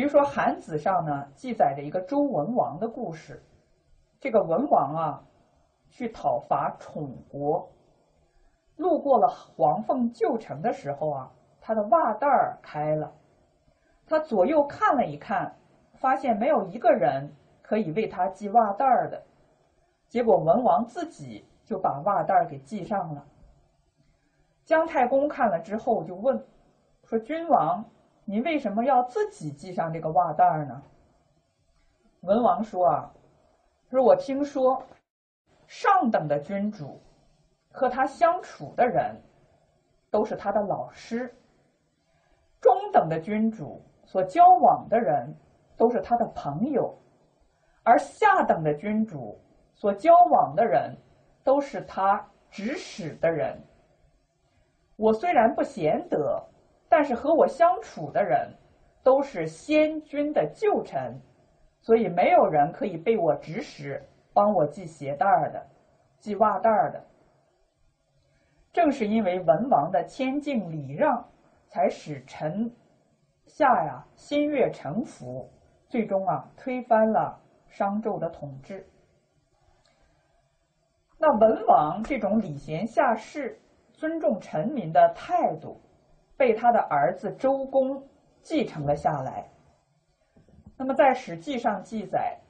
比如说《韩子》上呢记载着一个周文王的故事。这个文王啊，去讨伐宠国，路过了黄凤旧城的时候啊，他的袜带儿开了，他左右看了一看，发现没有一个人可以为他系袜带儿的，结果文王自己就把袜带儿给系上了。姜太公看了之后就问，说：“君王，您为什么要自己系上这个袜带儿呢？”文王说：“啊。”说我听说，上等的君主和他相处的人都是他的老师；中等的君主所交往的人都是他的朋友；而下等的君主所交往的人都是他指使的人。我虽然不贤德，但是和我相处的人都是先君的旧臣。所以没有人可以被我指使帮我系鞋带儿的、系袜带儿的。正是因为文王的谦敬礼让，才使臣下呀心悦诚服，最终啊推翻了商纣的统治。那文王这种礼贤下士、尊重臣民的态度，被他的儿子周公继承了下来。那么，在《史记》上记载，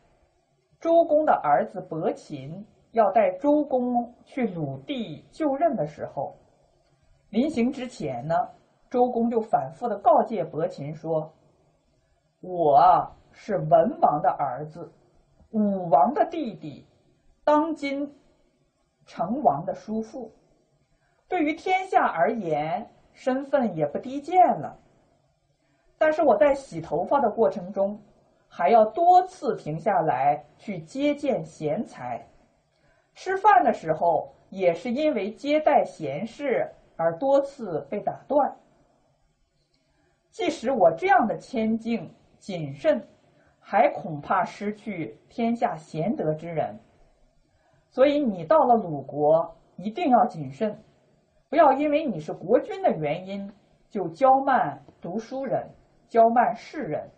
周公的儿子伯禽要带周公去鲁地就任的时候，临行之前呢，周公就反复的告诫伯禽说：“我是文王的儿子，武王的弟弟，当今成王的叔父，对于天下而言，身份也不低贱了。但是我在洗头发的过程中。”还要多次停下来去接见贤才，吃饭的时候也是因为接待贤士而多次被打断。即使我这样的谦敬谨慎，还恐怕失去天下贤德之人。所以你到了鲁国，一定要谨慎，不要因为你是国君的原因就骄慢读书人，骄慢世人。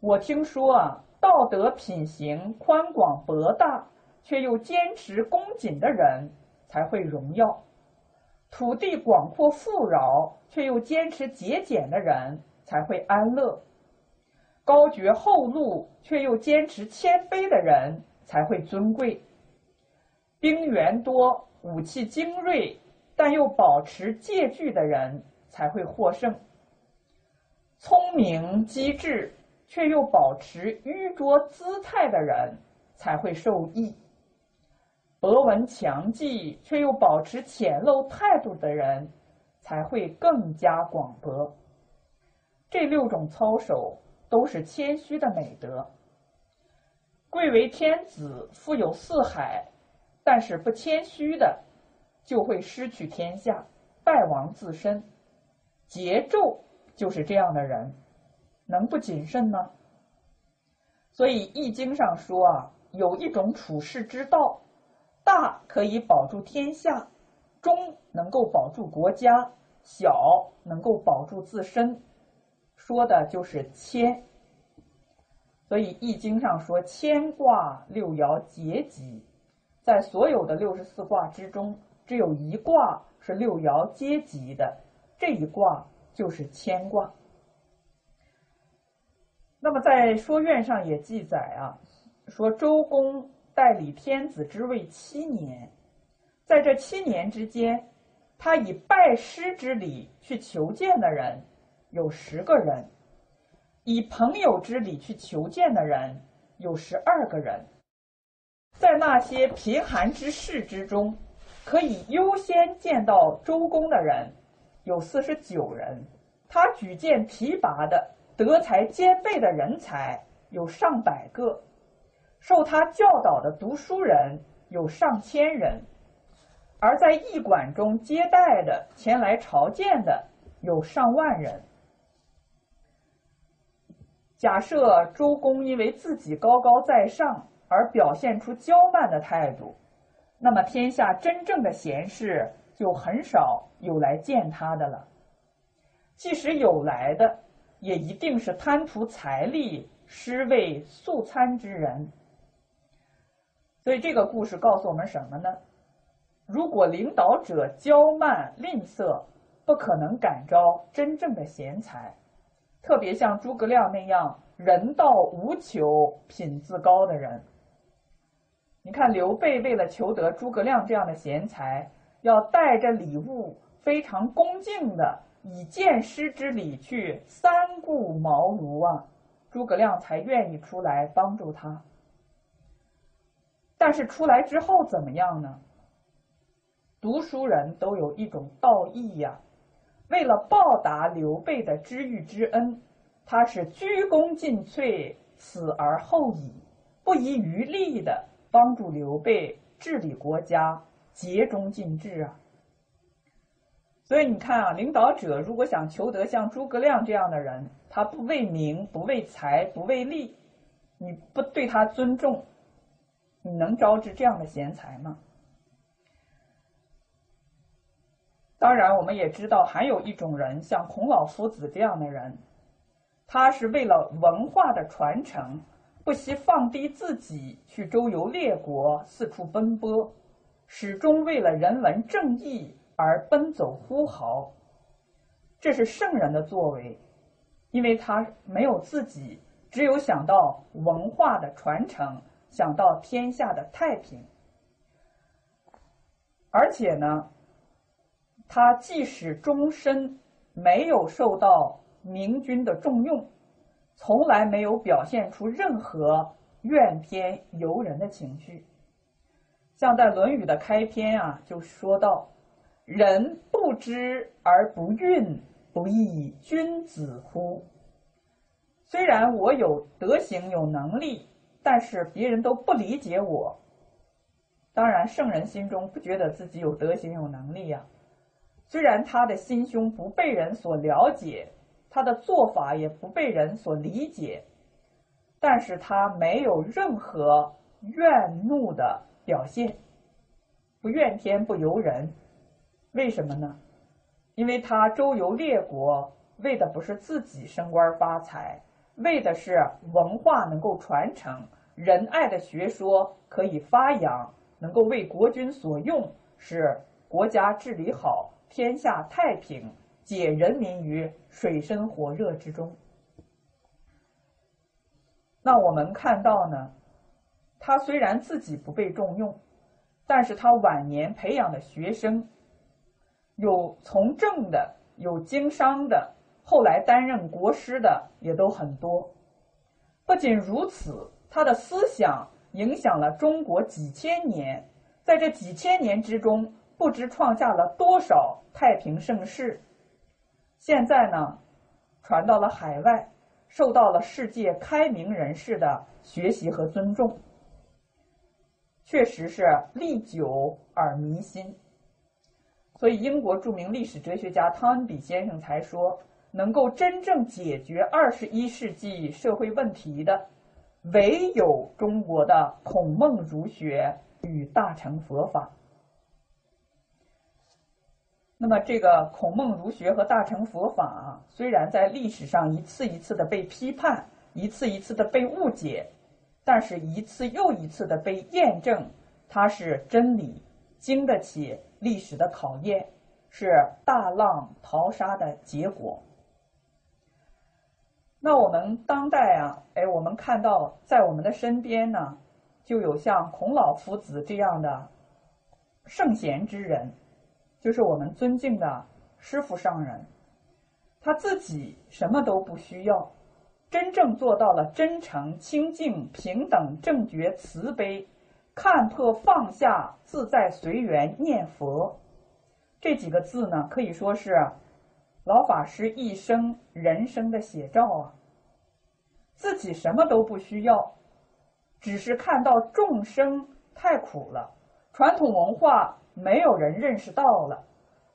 我听说啊，道德品行宽广博大，却又坚持恭谨的人才会荣耀；土地广阔富饶，却又坚持节俭的人才会安乐；高绝厚禄，却又坚持谦卑的人才会尊贵；兵源多，武器精锐，但又保持戒惧的人才会获胜；聪明机智。却又保持愚拙姿态的人才会受益；博闻强记却又保持浅陋态度的人才会更加广博。这六种操守都是谦虚的美德。贵为天子，富有四海，但是不谦虚的，就会失去天下，败亡自身。桀纣就是这样的人。能不谨慎吗？所以《易经》上说啊，有一种处世之道，大可以保住天下，中能够保住国家，小能够保住自身，说的就是谦。所以《易经》上说，谦卦六爻结吉，在所有的六十四卦之中，只有一卦是六爻皆吉的，这一卦就是谦卦。那么在《说苑》上也记载啊，说周公代理天子之位七年，在这七年之间，他以拜师之礼去求见的人有十个人，以朋友之礼去求见的人有十二个人，在那些贫寒之士之中，可以优先见到周公的人有四十九人，他举荐提拔的。德才兼备的人才有上百个，受他教导的读书人有上千人，而在驿馆中接待的、前来朝见的有上万人。假设周公因为自己高高在上而表现出骄慢的态度，那么天下真正的贤士就很少有来见他的了。即使有来的，也一定是贪图财力、失位素餐之人。所以这个故事告诉我们什么呢？如果领导者骄慢吝啬，不可能感召真正的贤才，特别像诸葛亮那样人道无求、品自高的人。你看刘备为了求得诸葛亮这样的贤才，要带着礼物，非常恭敬的以荐师之礼去三顾茅庐啊，诸葛亮才愿意出来帮助他。但是出来之后怎么样呢？读书人都有一种道义呀，为了报答刘备的知遇之恩，他是鞠躬尽瘁，死而后已，不遗余力的帮助刘备治理国家，竭忠尽智啊。所以你看啊，领导者如果想求得像诸葛亮这样的人，他不为名，不为财，不为利，你不对他尊重，你能招致这样的贤才吗？当然，我们也知道，还有一种人，像孔老夫子这样的人，他是为了文化的传承，不惜放低自己去周游列国，四处奔波，始终为了人文正义而奔走呼号。这是圣人的作为，因为他没有自己，只有想到文化的传承，想到天下的太平，而且呢。他即使终身没有受到明君的重用，从来没有表现出任何怨天尤人的情绪。像在《论语》的开篇啊，就说到：“人不知而不愠，不亦君子乎？”虽然我有德行、有能力，但是别人都不理解我。当然，圣人心中不觉得自己有德行、有能力呀。虽然他的心胸不被人所了解，他的做法也不被人所理解，但是他没有任何怨怒的表现，不怨天不尤人。为什么呢？因为他周游列国，为的不是自己升官发财，为的是文化能够传承，仁爱的学说可以发扬，能够为国君所用，使国家治理好。天下太平，解人民于水深火热之中。那我们看到呢，他虽然自己不被重用，但是他晚年培养的学生，有从政的，有经商的，后来担任国师的也都很多。不仅如此，他的思想影响了中国几千年，在这几千年之中。不知创下了多少太平盛世，现在呢，传到了海外，受到了世界开明人士的学习和尊重，确实是历久而弥新。所以，英国著名历史哲学家汤恩比先生才说，能够真正解决二十一世纪社会问题的，唯有中国的孔孟儒学与大乘佛法。那么，这个孔孟儒学和大乘佛法啊，虽然在历史上一次一次的被批判，一次一次的被误解，但是一次又一次的被验证，它是真理，经得起历史的考验，是大浪淘沙的结果。那我们当代啊，哎，我们看到在我们的身边呢，就有像孔老夫子这样的圣贤之人。就是我们尊敬的师傅上人，他自己什么都不需要，真正做到了真诚、清净、平等、正觉、慈悲，看破放下、自在随缘念佛，这几个字呢，可以说是老法师一生人生的写照啊。自己什么都不需要，只是看到众生太苦了，传统文化。没有人认识到了，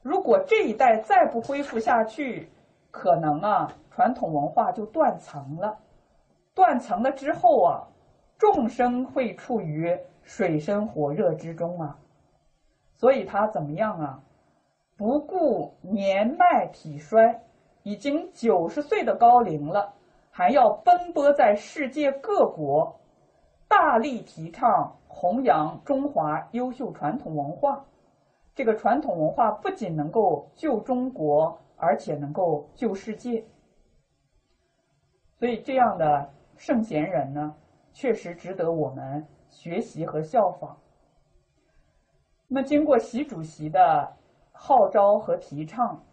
如果这一代再不恢复下去，可能啊，传统文化就断层了。断层了之后啊，众生会处于水深火热之中啊。所以他怎么样啊？不顾年迈体衰，已经九十岁的高龄了，还要奔波在世界各国，大力提倡弘扬中华优秀传统文化。这个传统文化不仅能够救中国，而且能够救世界。所以，这样的圣贤人呢，确实值得我们学习和效仿。那，经过习主席的号召和提倡，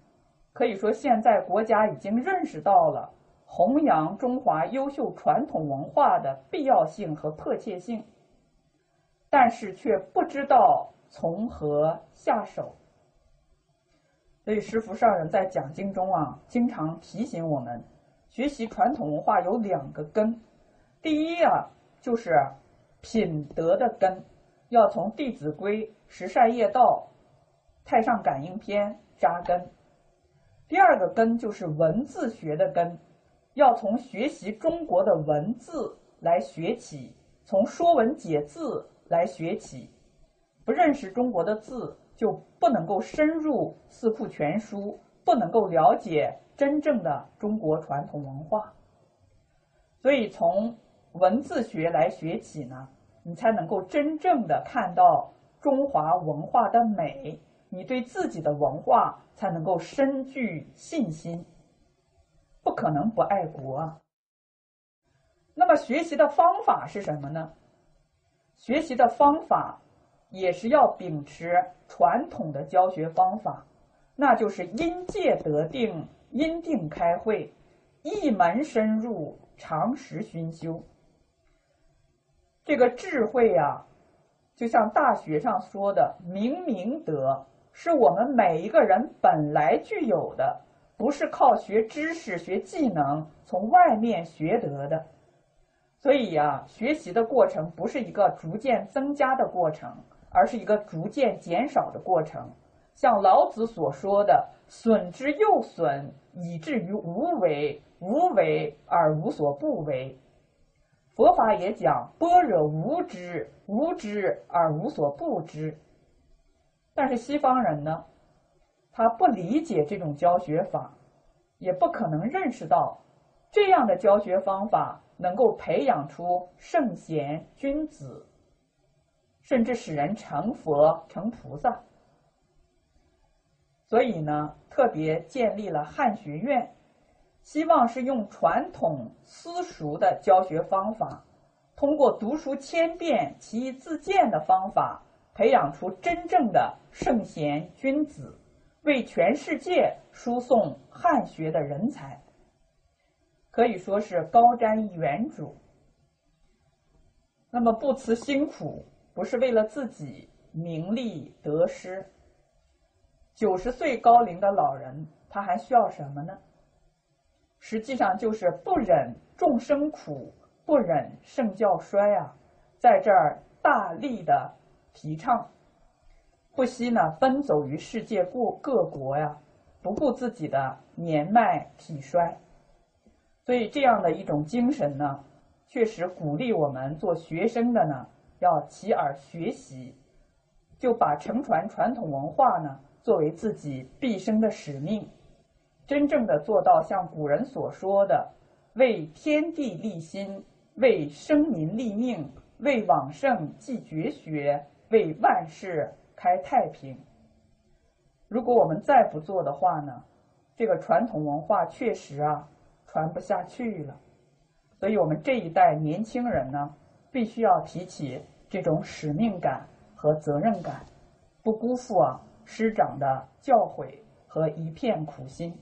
可以说现在国家已经认识到了弘扬中华优秀传统文化的必要性和迫切性，但是却不知道从何下手。所以，师父上人在讲经中啊，经常提醒我们，学习传统文化有两个根，第一啊，就是品德的根。要从《弟子规》《十善业道》《太上感应篇》扎根。第二个根就是文字学的根，要从学习中国的文字来学起，从《说文解字》来学起。不认识中国的字，就不能够深入《四库全书》，不能够了解真正的中国传统文化。所以，从文字学来学起呢。你才能够真正的看到中华文化的美，你对自己的文化才能够深具信心。不可能不爱国。那么学习的方法是什么呢？学习的方法也是要秉持传统的教学方法，那就是因戒得定，因定开会，一门深入，常识熏修。这个智慧呀，就像大学上说的“明明德”，是我们每一个人本来具有的，不是靠学知识、学技能从外面学得的。所以呀，学习的过程不是一个逐渐增加的过程，而是一个逐渐减少的过程。像老子所说的“损之又损，以至于无为；无为而无所不为。”佛法也讲般若无知，无知而无所不知。但是西方人呢，他不理解这种教学法，也不可能认识到这样的教学方法能够培养出圣贤君子，甚至使人成佛成菩萨。所以呢，特别建立了汉学院。希望是用传统私塾的教学方法，通过读书千遍、其义自见的方法，培养出真正的圣贤君子，为全世界输送汉学的人才，可以说是高瞻远瞩。那么不辞辛苦，不是为了自己名利得失。九十岁高龄的老人，他还需要什么呢？实际上就是不忍众生苦，不忍圣教衰啊，在这儿大力的提倡，不惜呢奔走于世界各各国呀，不顾自己的年迈体衰，所以这样的一种精神呢，确实鼓励我们做学生的呢要起耳学习，就把承传传统文化呢作为自己毕生的使命。真正的做到像古人所说的“为天地立心，为生民立命，为往圣继绝学，为万世开太平”。如果我们再不做的话呢，这个传统文化确实啊传不下去了。所以我们这一代年轻人呢，必须要提起这种使命感和责任感，不辜负啊师长的教诲和一片苦心。